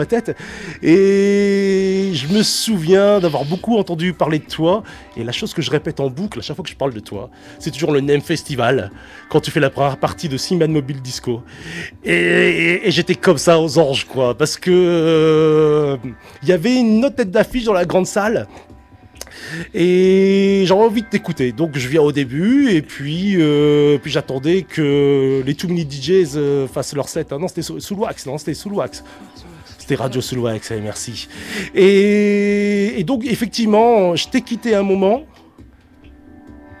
ma tête. Et je me souviens d'avoir beaucoup entendu parler de toi. Et la chose que je répète en boucle à chaque fois que je parle de toi, c'est toujours le NEM Festival, quand tu fais la première partie de Simon Mobile Disco. Et, j'étais comme ça aux anges, quoi. Parce que euh, il y avait une autre tête d'affiche dans la grande salle. Et j'avais envie de t'écouter. Donc je viens au début et puis, euh, puis j'attendais que les Too Many DJs euh, fassent leur set. Ah non, c'était sous, non, c'était sous. C'était Radio Soulouax, merci. Et, donc, effectivement, je t'ai quitté un moment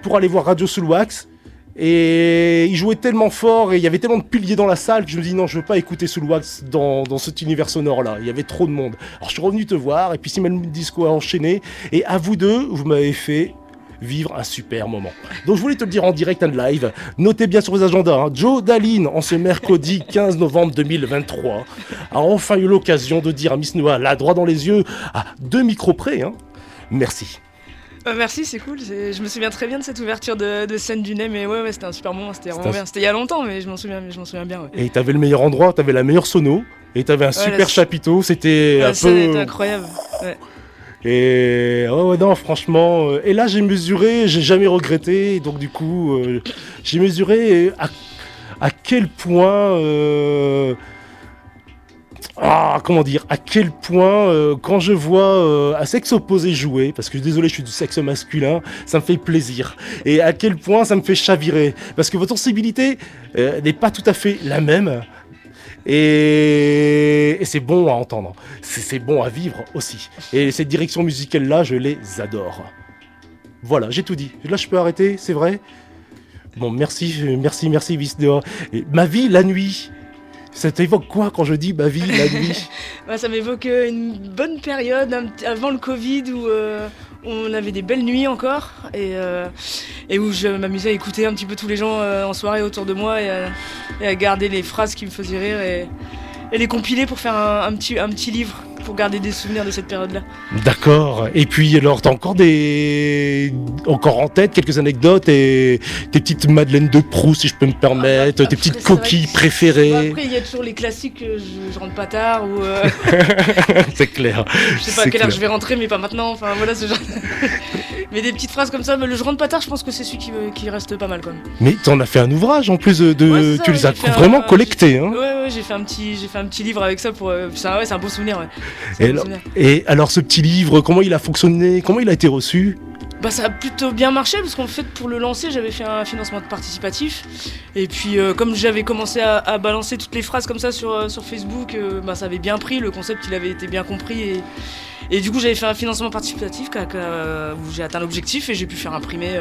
pour aller voir Radio Soulouax. Et il jouait tellement fort et il y avait tellement de piliers dans la salle que je me dis non, je veux pas écouter Soulwax dans, dans cet univers sonore-là. Il y avait trop de monde. Alors je suis revenu te voir et puis Simon Disco a enchaîné. Et à vous deux, vous m'avez fait vivre un super moment. Donc je voulais te le dire en direct and live. Notez bien sur vos agendas, hein. Joe Daline, en ce mercredi 15 novembre 2023, a enfin eu l'occasion de dire à Miss Noah, la droit dans les yeux, à deux micros près, hein. merci. Euh, merci, c'est cool. Je me souviens très bien de cette ouverture de, scène du nez, mais ouais, ouais c'était un super moment, c'était vraiment bien. C'était il y a longtemps, mais je m'en souviens, je m'en souviens bien. Ouais. Et t'avais le meilleur endroit, t'avais la meilleure sono, et t'avais un super chapiteau, c'était un peu. incroyable. Et oh non, franchement. Euh, et là, j'ai mesuré, j'ai jamais regretté. Donc du coup, euh, j'ai mesuré à, quel point. Euh, ah, comment dire À quel point, quand je vois un sexe opposé jouer, parce que désolé, je suis du sexe masculin, ça me fait plaisir. Et à quel point ça me fait chavirer, parce que votre sensibilité n'est pas tout à fait la même. Et, c'est bon à entendre. C'est bon à vivre aussi. Et cette direction musicale-là, je les adore. Voilà, j'ai tout dit. Là, je peux arrêter, c'est vrai Bon, merci, merci, merci, Vis Ma vie, la nuit. Ça t'évoque quoi quand je dis ma vie, la nuit? Bah, Ça m'évoque une bonne période avant le Covid où, euh, on avait des belles nuits encore et, euh, et où je m'amusais à écouter un petit peu tous les gens euh, en soirée autour de moi et à, garder les phrases qui me faisaient rire les compiler pour faire un, petit, un petit livre pour garder des souvenirs de cette période-là. D'accord. Et puis alors, t'as encore des, encore en tête quelques anecdotes et tes petites madeleines de Proust, si je peux me permettre, ah, tes petites coquilles préférées. après, il y a toujours les classiques. Je, je rentre pas tard ou. Euh, c'est clair. Je sais pas à quelle heure je vais rentrer, mais pas maintenant. Enfin voilà ce genre. mais des petites phrases comme ça. Mais le je rentre pas tard, je pense que c'est celui qui, qui reste pas mal quand même. Mais t'en as fait un ouvrage en plus de. tu les as vraiment collectés. Hein. Ouais, ouais, j'ai fait un petit, fait un petit livre avec ça pour. Euh, c'est un, beau souvenir. Ouais. Et alors, ce petit livre, comment il a fonctionné? Comment il a été reçu? Bah, ça a plutôt bien marché parce qu'en fait pour le lancer j'avais fait un financement participatif et puis euh, comme j'avais commencé à, balancer toutes les phrases comme ça sur, euh, Facebook euh, bah, ça avait bien pris, le concept il avait été bien compris et, et du coup j'avais fait un financement participatif où j'ai atteint l'objectif et j'ai pu faire imprimer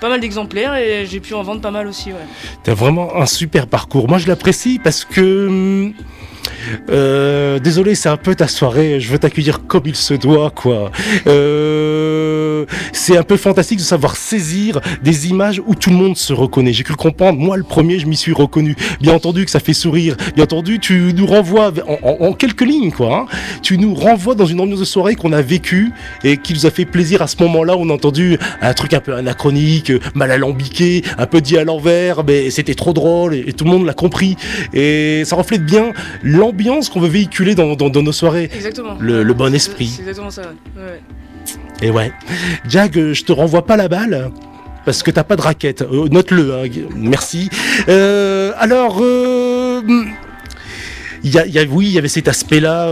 pas mal d'exemplaires et j'ai pu en vendre pas mal aussi. Ouais. T'as vraiment un super parcours. Moi je l'apprécie parce que hum, euh, désolé, c'est un peu ta soirée. Je veux t'accueillir comme il se doit, quoi. Euh, c'est un peu fantastique de savoir saisir des images où tout le monde se reconnaît. J'ai cru comprendre. Moi, le premier, je m'y suis reconnu. Bien entendu que ça fait sourire. Bien entendu, tu nous renvoies en, quelques lignes, quoi. Hein. Tu nous renvoies dans une ambiance de soirée qu'on a vécue et qui nous a fait plaisir à ce moment-là. On a entendu un truc un peu anachronique, mal alambiqué, un peu dit à l'envers, mais c'était trop drôle et, et tout le monde l'a compris. Et ça reflète bien l'ambiance qu'on veut véhiculer dans, nos soirées. Exactement. Le, bon esprit. C'est exactement ça. Ouais. Et ouais. Jack, euh, je te renvoie pas la balle. Parce que t'as pas de raquette. Euh, note-le, hein. merci. Euh, alors, il y a, oui, il y avait cet aspect-là,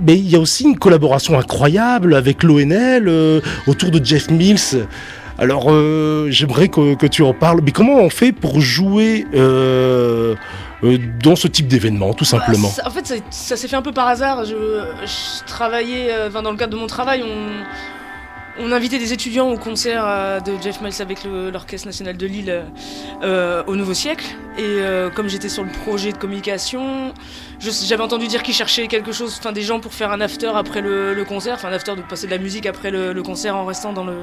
mais il y a aussi une collaboration incroyable avec l'ONL autour de Jeff Mills. Alors, j'aimerais que, tu en parles. Mais comment on fait pour jouer euh, dans ce type d'événement, tout bah, simplement En fait, ça, s'est fait un peu par hasard. Je, travaillais, euh, dans le cadre de mon travail, on, invitait des étudiants au concert euh, de Jeff Miles avec l'Orchestre National de Lille au Nouveau Siècle. Et comme j'étais sur le projet de communication, j'avais entendu dire qu'ils cherchaient quelque chose, enfin des gens pour faire un after après le, concert, enfin un after de passer de la musique après le concert en restant dans le,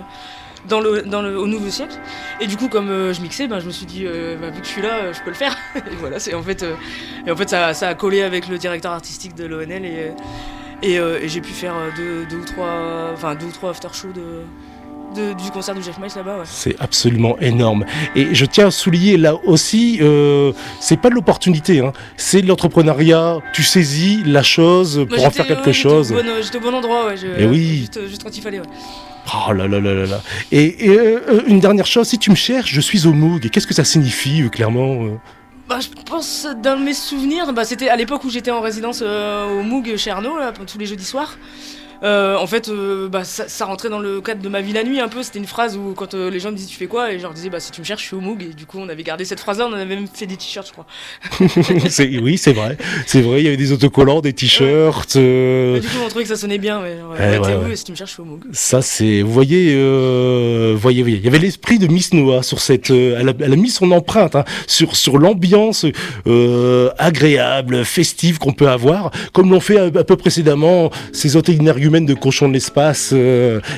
dans le, dans le, au nouveau siècle. Et du coup, comme euh, je mixais, ben, je me suis dit, euh, bah, vu que je suis là, euh, je peux le faire. et voilà, c'est en fait, et en fait ça, ça, a collé avec le directeur artistique de l'ONL et, et, j'ai pu faire deux, deux, ou trois, enfin deux ou trois after shows de, du concert de Jeff Miles là-bas. Ouais. C'est absolument énorme. Et je tiens à souligner là aussi, euh, c'est pas de l'opportunité, hein. c'est de l'entrepreneuriat. Tu saisis la chose pour en faire quelque chose. J'étais au, bon endroit, ouais. et oui. Juste, juste quand il fallait. Oh là là là là là. Et, euh, une dernière chose, si tu me cherches, je suis au Moog. Qu'est-ce que ça signifie, euh, clairement bah, je pense, dans mes souvenirs, bah, c'était à l'époque où j'étais en résidence au Moog chez Arnaud, tous les jeudis soirs. Euh, en fait, euh, bah, ça, rentrait dans le cadre de ma vie la nuit un peu. C'était une phrase où quand euh, les gens me disaient tu fais quoi? Et je leur disais bah si tu me cherches je suis au Moog et du coup on avait gardé cette phrase là, on avait même fait des t-shirts je crois. oui c'est vrai, c'est vrai, il y avait des autocollants, des t-shirts. Du coup on trouvait que ça sonnait bien. Mais, ouais, où et si tu me cherches je suis au Moog. Ça c'est, vous voyez, voyez, voyez, il y avait l'esprit de Miss Noah sur cette, elle a, mis son empreinte hein, sur sur l'ambiance agréable, festive qu'on peut avoir, comme l'ont fait un, peu précédemment ces autres de cochon de l'espace,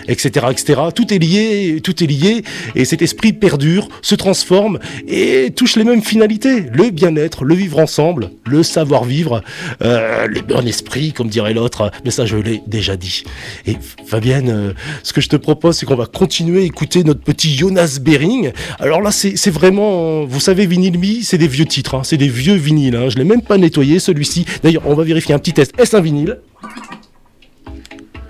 etc., euh, etc. Tout est lié, tout est lié, et cet esprit perdure, se transforme et touche les mêmes finalités le bien-être, le vivre ensemble, le savoir-vivre, euh, le bon esprit, comme dirait l'autre. Mais ça, je l'ai déjà dit. Et Fabienne, euh, ce que je te propose, c'est qu'on va continuer à écouter notre petit Jonas Bering. Alors là, c'est vraiment, vous savez, Vinyl Me, c'est des vieux titres, hein. c'est des vieux vinyles. Hein. Je l'ai même pas nettoyé celui-ci. D'ailleurs, on va vérifier un petit test. Est-ce un vinyle?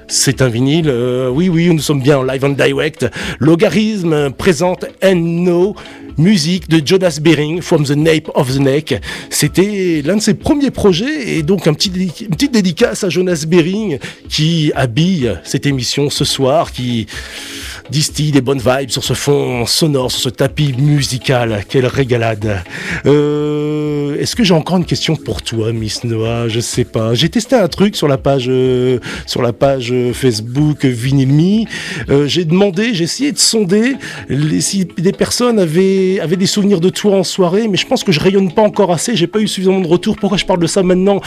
C'est un vinyle, euh, oui, oui, nous sommes bien en live and direct. Logarithme présente And No, musique de Jonas Bering, From the Nape of the Neck. C'était l'un de ses premiers projets et donc un petit une petite dédicace à Jonas Bering qui habille cette émission ce soir, qui distille des bonnes vibes sur ce fond sonore, sur ce tapis musical. Quelle régalade. Euh, est-ce que j'ai encore une question pour toi, Miss Noah Je sais pas. J'ai testé un truc sur la page, euh, sur la page Facebook Vinyl euh, j'ai demandé, j'ai essayé de sonder si des personnes avaient, avaient des souvenirs de toi en soirée, mais je pense que je rayonne pas encore assez. J'ai pas eu suffisamment de retours. Pourquoi je parle de ça maintenant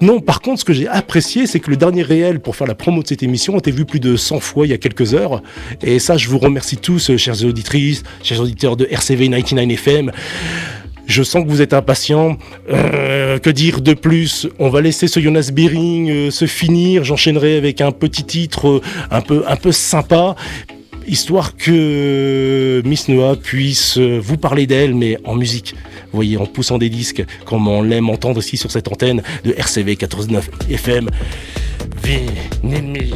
Non, par contre, ce que j'ai apprécié, c'est que le dernier réel pour faire la promo de cette émission été vu plus de 100 fois il y a quelques heures. Et ça, je vous remercie tous, chers auditrices, chers auditeurs de RCV 99 FM. Je sens que vous êtes impatients. Euh, que dire de plus? On va laisser ce Jonas Bering euh, se finir. J'enchaînerai avec un petit titre euh, un peu, un peu sympa histoire que Miss Noah puisse vous parler d'elle, mais en musique. Vous voyez, en poussant des disques, comme on l'aime entendre ici sur cette antenne de RCV 89 FM. Venez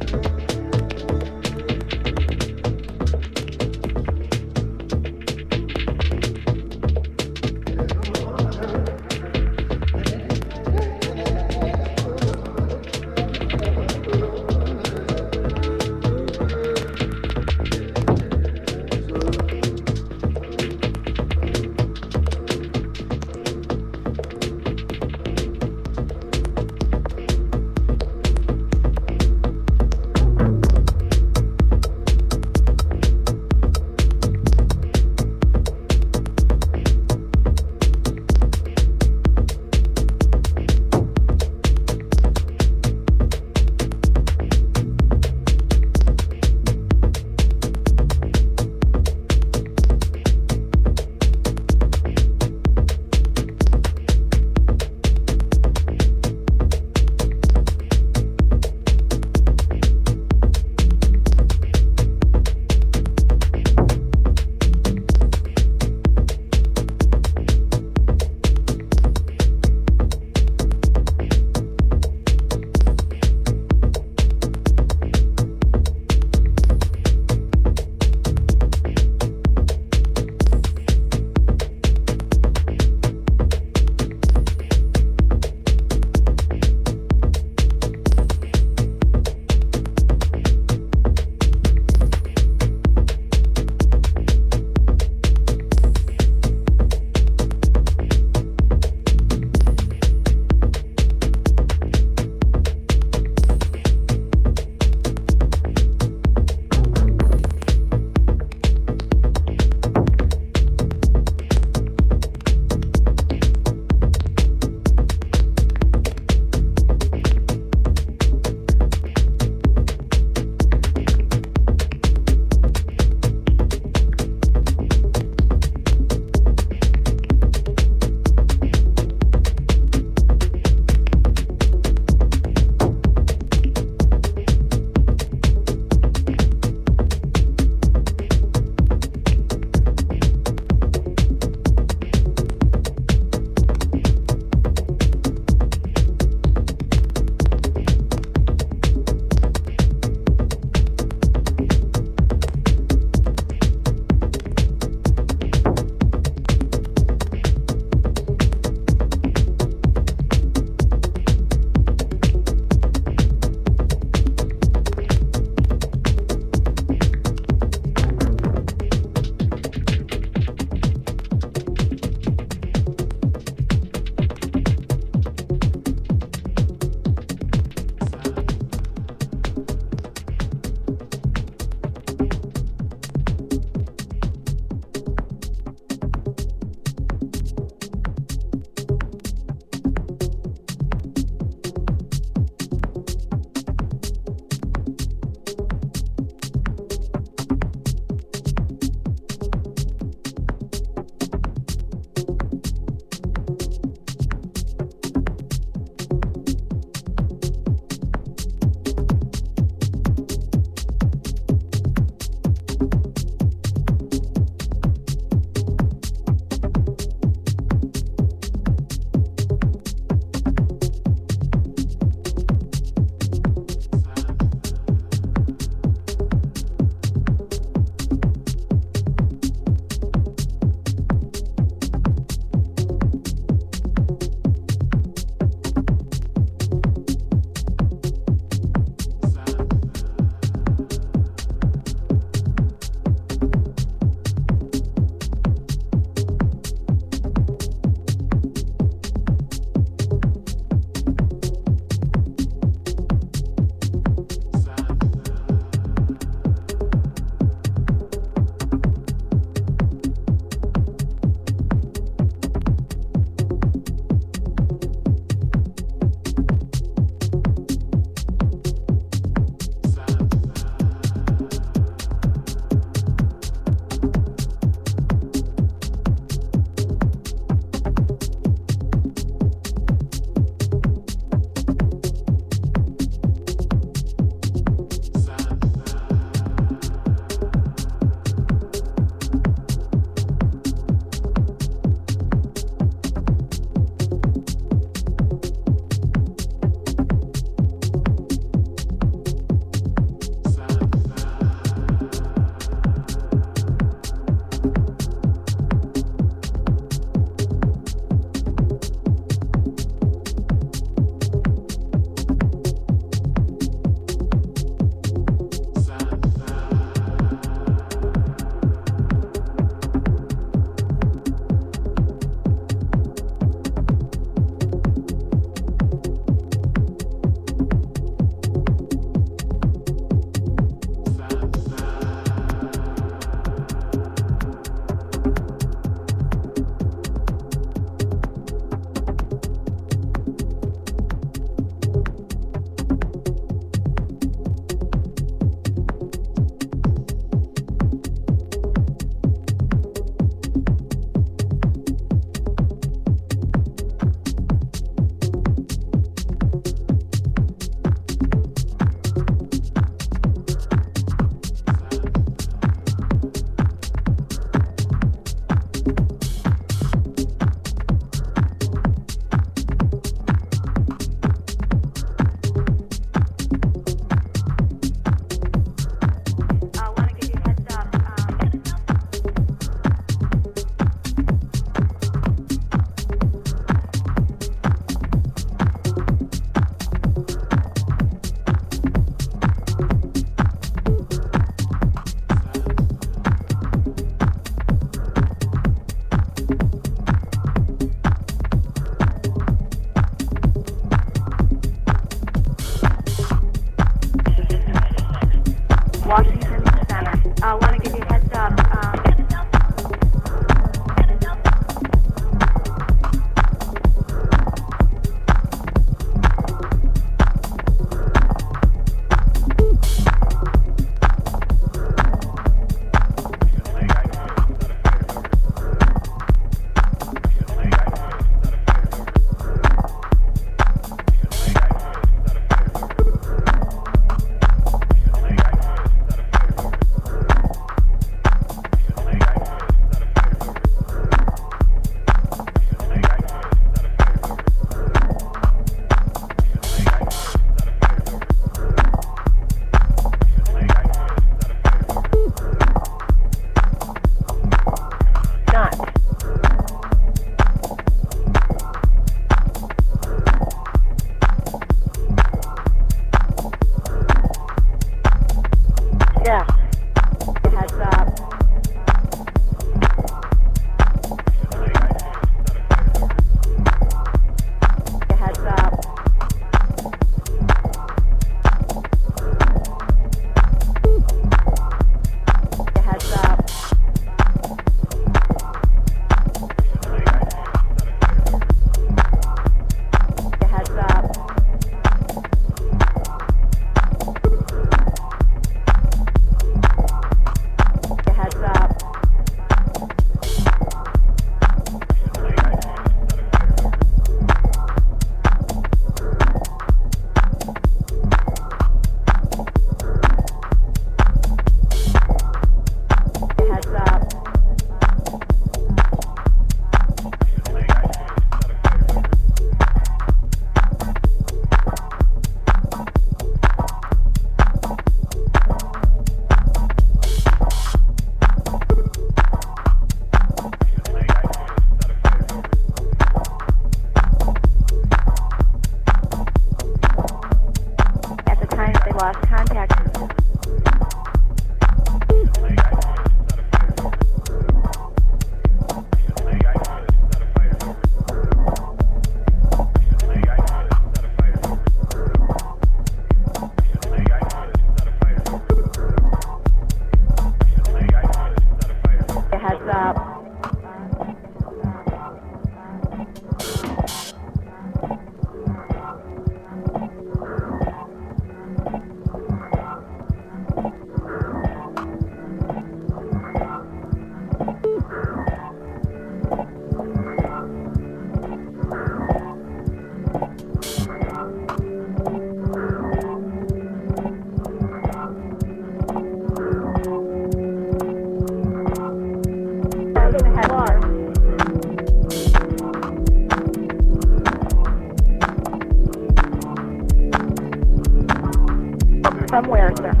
sir.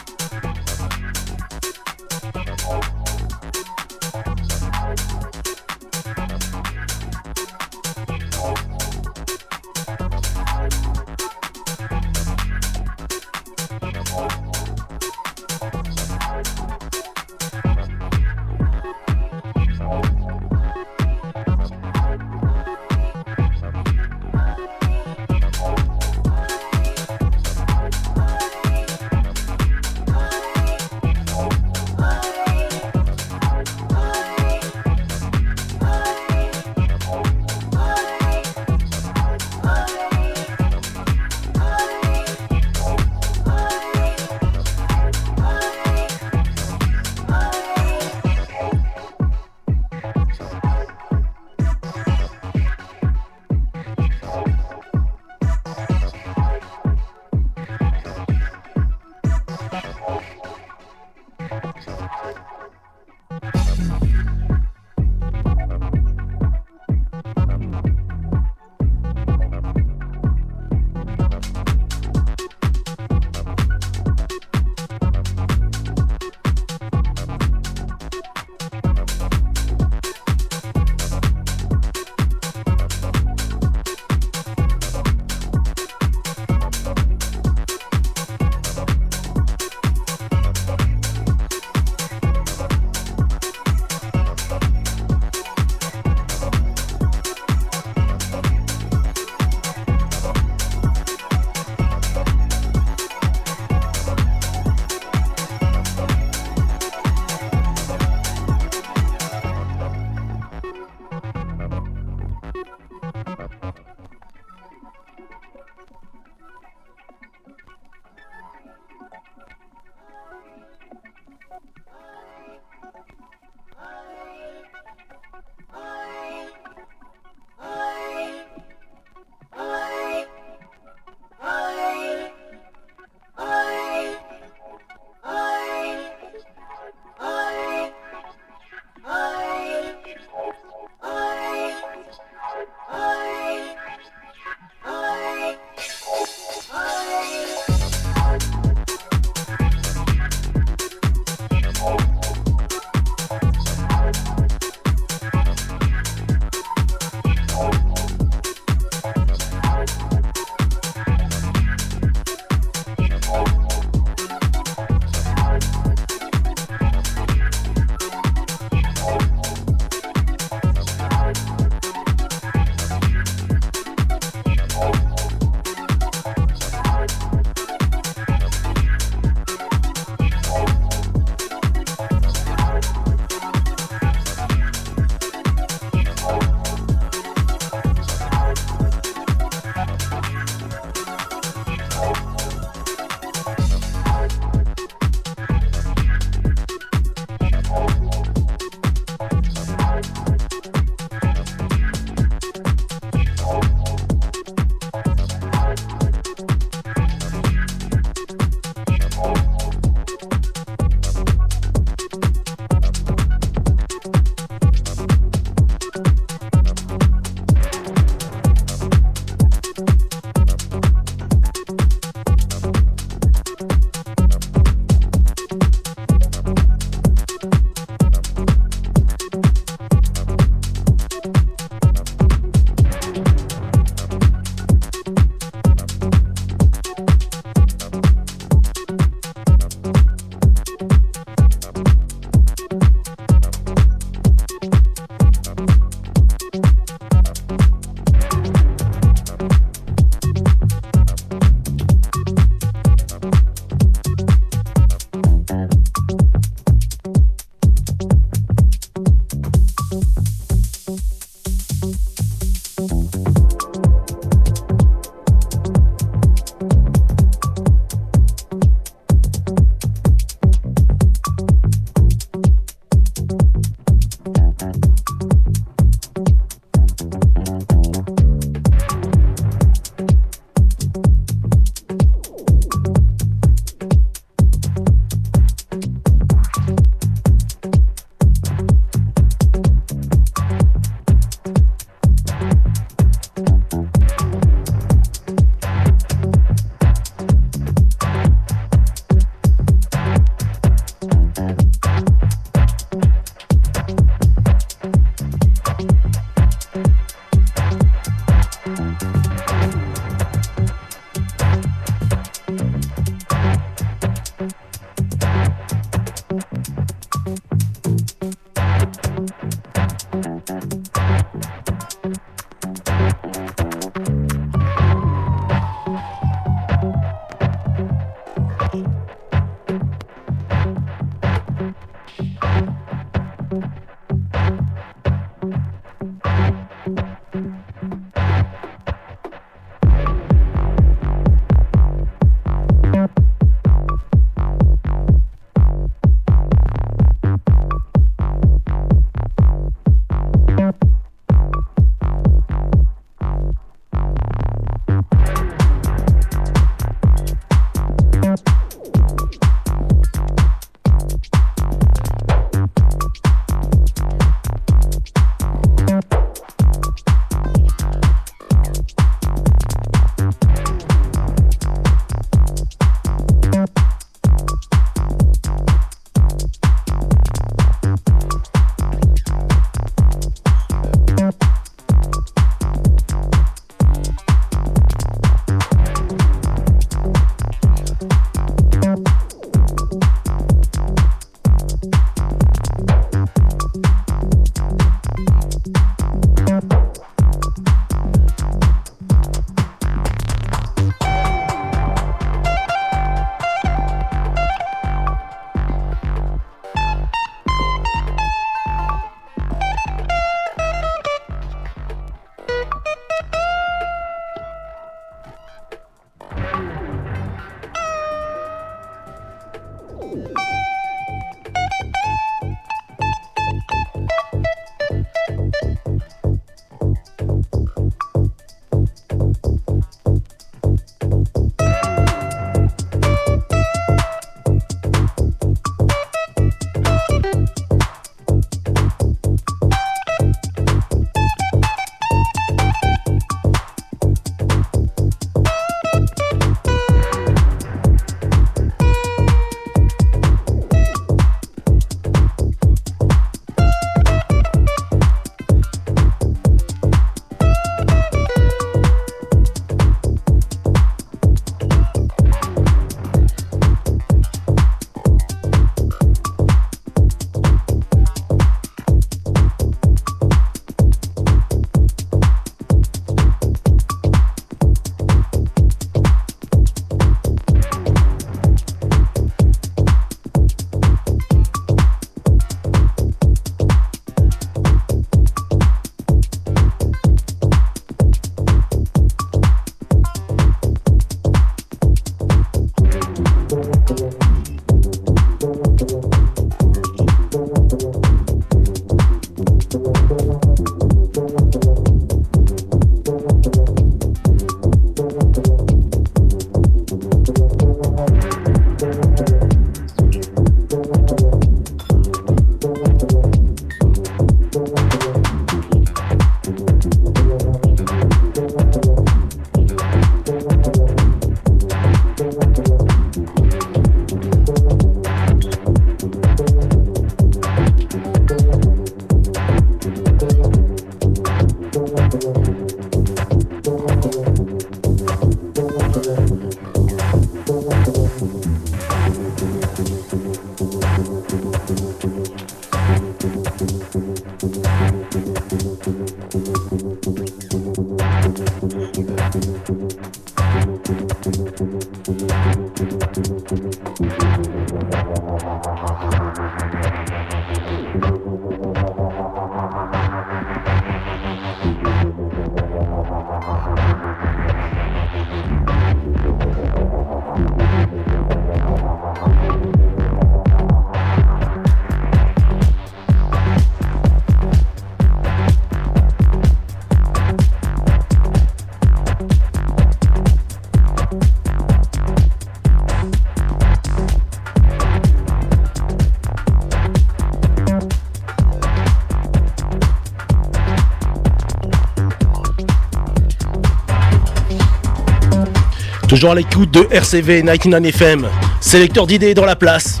Toujours à l'écoute de RCV 99 FM. Sélecteur d'idées dans la place.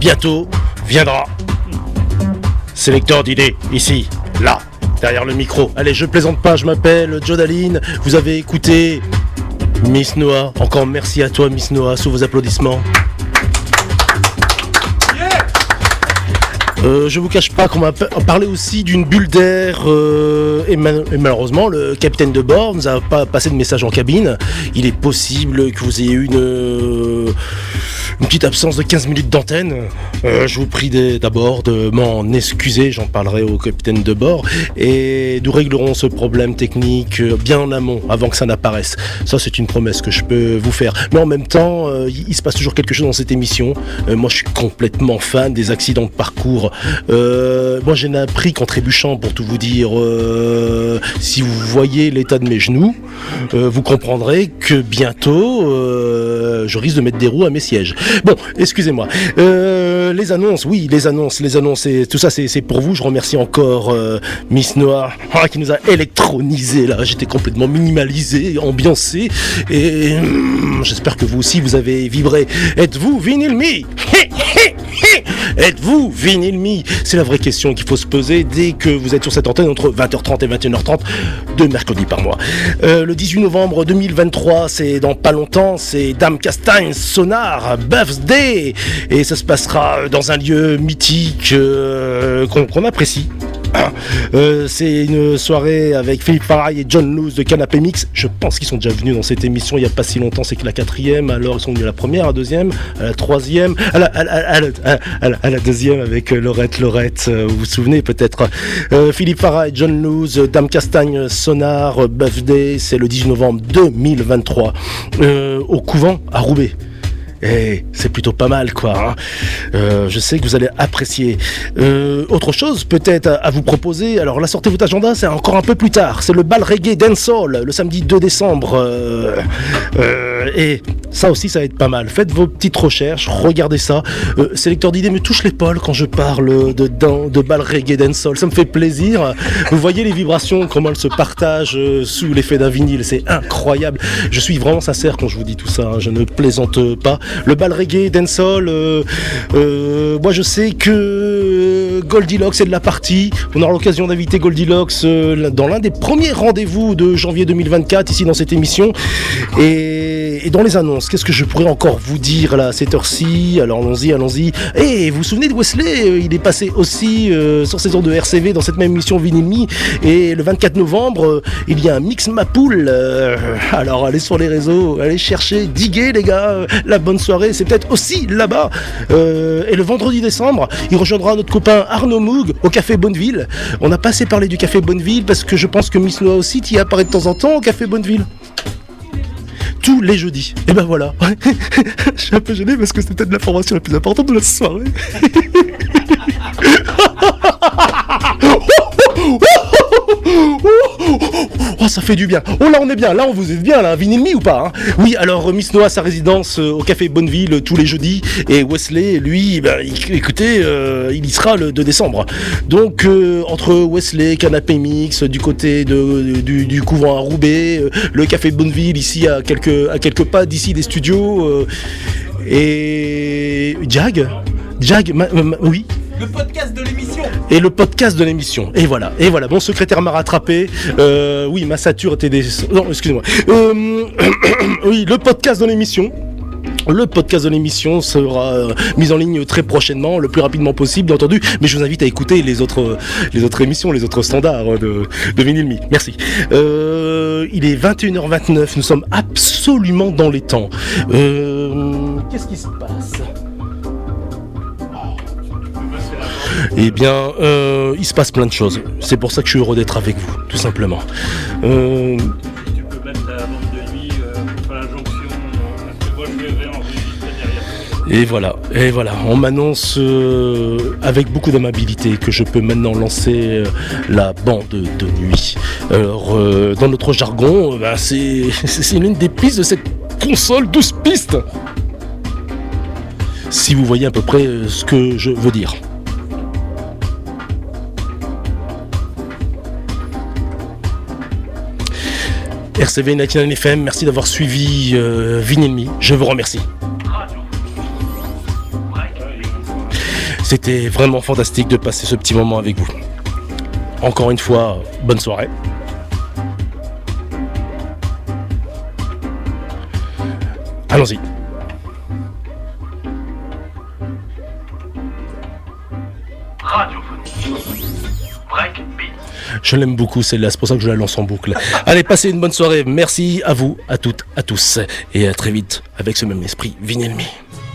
Bientôt viendra. Sélecteur d'idées, ici, là, derrière le micro. Allez, je plaisante pas, je m'appelle Joe Daline. Vous avez écouté Miss Noah. Encore merci à toi, Miss Noah, sous vos applaudissements. Euh, je vous cache pas qu'on m'a pa- parlé aussi d'une bulle d'air euh, et, ma- et malheureusement le capitaine de bord nous a pas passé de message en cabine. Il est possible que vous ayez une, euh, une petite absence de 15 minutes d'antenne. Euh, je vous prie d'abord de m'en excuser, j'en parlerai au capitaine de bord et nous réglerons ce problème technique bien en amont avant que ça n'apparaisse. Ça c'est une promesse que je peux vous faire. Mais en même temps, euh, il se passe toujours quelque chose dans cette émission. Euh, moi je suis complètement fan des accidents de parcours. Euh, moi j'en ai appris qu'en trébuchant pour tout vous dire. Si vous voyez l'état de mes genoux, vous comprendrez que bientôt je risque de mettre des roues à mes sièges. Bon, excusez-moi. Euh, les annonces, oui, les annonces, les annonces, et tout ça c'est pour vous. Je remercie encore euh, Miss Noah ah, qui nous a électronisé là. J'étais complètement minimalisé, ambiancé, et hum, j'espère que vous aussi vous avez vibré. Êtes-vous vinyle me? Êtes-vous vinyle me C'est la vraie question qu'il faut se poser dès que vous êtes sur cette antenne entre 20h30 et 21h30 de mercredi par mois. Euh, le 18 novembre 2023, c'est dans pas longtemps, c'est Dame Castagne Sonar Birthday et ça se passera dans un lieu mythique euh, qu'on apprécie. Euh, c'est une soirée avec Philippe Faray et John Luz de Canapé Mix. Je pense qu'ils sont déjà venus dans cette émission il n'y a pas si longtemps. C'est que la quatrième, alors ils sont venus à la première, à la deuxième, à la troisième, à la, deuxième avec euh, Laurette Laurette. euh, Vous vous souvenez peut-être. Philippe Faray, John Luz, Dame Castagne, Sonar, euh, Birthday. C'est le 18 novembre 2023 euh, au couvent à Roubaix. Eh, c'est plutôt pas mal, quoi. hein. Euh, je sais que vous allez apprécier. Euh, autre chose, peut-être à, vous proposer. Alors, la sortez votre agenda, c'est encore un peu plus tard. C'est le bal reggae dancehall, le samedi 2 décembre. Euh, et ça aussi, ça va être pas mal. Faites vos petites recherches, regardez ça. Sélecteur d'idées me touche l'épaule quand je parle de, dan- de bal reggae dancehall. Ça me fait plaisir. Vous voyez les vibrations, comment elles se partagent sous l'effet d'un vinyle. C'est incroyable. Je suis vraiment sincère quand je vous dis tout ça. hein. Je ne plaisante pas. Le bal reggae, dancehall, euh, euh, moi je sais que euh, Goldilocks est de la partie. On aura l'occasion d'inviter Goldilocks dans l'un des premiers rendez-vous de janvier 2024 ici dans cette émission. Et, et dans les annonces, qu'est-ce que je pourrais encore vous dire là à cette heure-ci? Alors allons-y, allons-y. Et vous vous souvenez de Wesley? Euh, Il est passé aussi euh, sur saison de RCV dans cette même émission Vinilmi. Et le 24 novembre, euh, il y a un mix Mapoul. euh, alors allez sur les réseaux, allez chercher, diguer les gars. La bonne soirée, c'est peut-être aussi là-bas. Et le vendredi décembre, il rejoindra notre copain Arnaud Moog au Café Bonneville. On n'a pas assez parlé du Café Bonneville parce que je pense que Miss Noah aussi y apparaît de temps en temps au Café Bonneville tous les jeudis. Et ben voilà. Je suis un peu gêné parce que c'était peut-être l'information la plus importante de la soirée. Ça fait du bien. Oh, là, on est bien. Là, on vous êtes bien, là. Vinyle Me ou pas hein? Oui, alors, euh, Miss Noah, sa résidence euh, au Café Bonneville euh, tous les jeudis. Et Wesley, lui, il- écoutez, il y sera le 2 décembre. Donc, entre Wesley, Canapé Mix, du côté de, du, couvent à Roubaix, le Café Bonneville, ici, à quelques, à quelques pas d'ici des studios. et. Jag Jag, oui? Le podcast de l'émission. et le podcast de l'émission. Et voilà, et voilà. Mon secrétaire m'a rattrapé. Euh, oui, ma sature était des. Non, excusez-moi. Euh, oui, le podcast de l'émission. Le podcast de l'émission sera euh, mis en ligne très prochainement, le plus rapidement possible, bien entendu. Mais je vous invite à écouter les autres, les autres émissions, les autres standards de, de Me. Merci. Euh, il est 21h29. Nous sommes absolument dans les temps. Euh, Qu'est-ce qui se passe? Eh bien, euh, il se passe plein de choses. C'est pour ça que je suis heureux d'être avec vous, tout simplement. Euh, Tu peux mettre la bande de nuit euh, sur la jonction, euh, parce que moi je vais enregistrer derrière. Et voilà, et voilà, on m'annonce euh, avec beaucoup d'amabilité que je peux maintenant lancer euh, la bande de nuit. Alors, dans notre jargon, bah, c'est l'une des pistes de cette console 12 pistes. Si vous voyez à peu près ce que je veux dire. RCV 99 FM, merci d'avoir suivi euh. Je vous remercie. C'était vraiment fantastique de passer ce petit moment avec vous. Encore une fois, bonne soirée. Allons-y. Je l'aime beaucoup celle-là, c'est pour ça que je la lance en boucle. Allez, passez une bonne soirée. Merci à vous, à toutes, à tous. Et à très vite avec ce même esprit. Vinyl Me.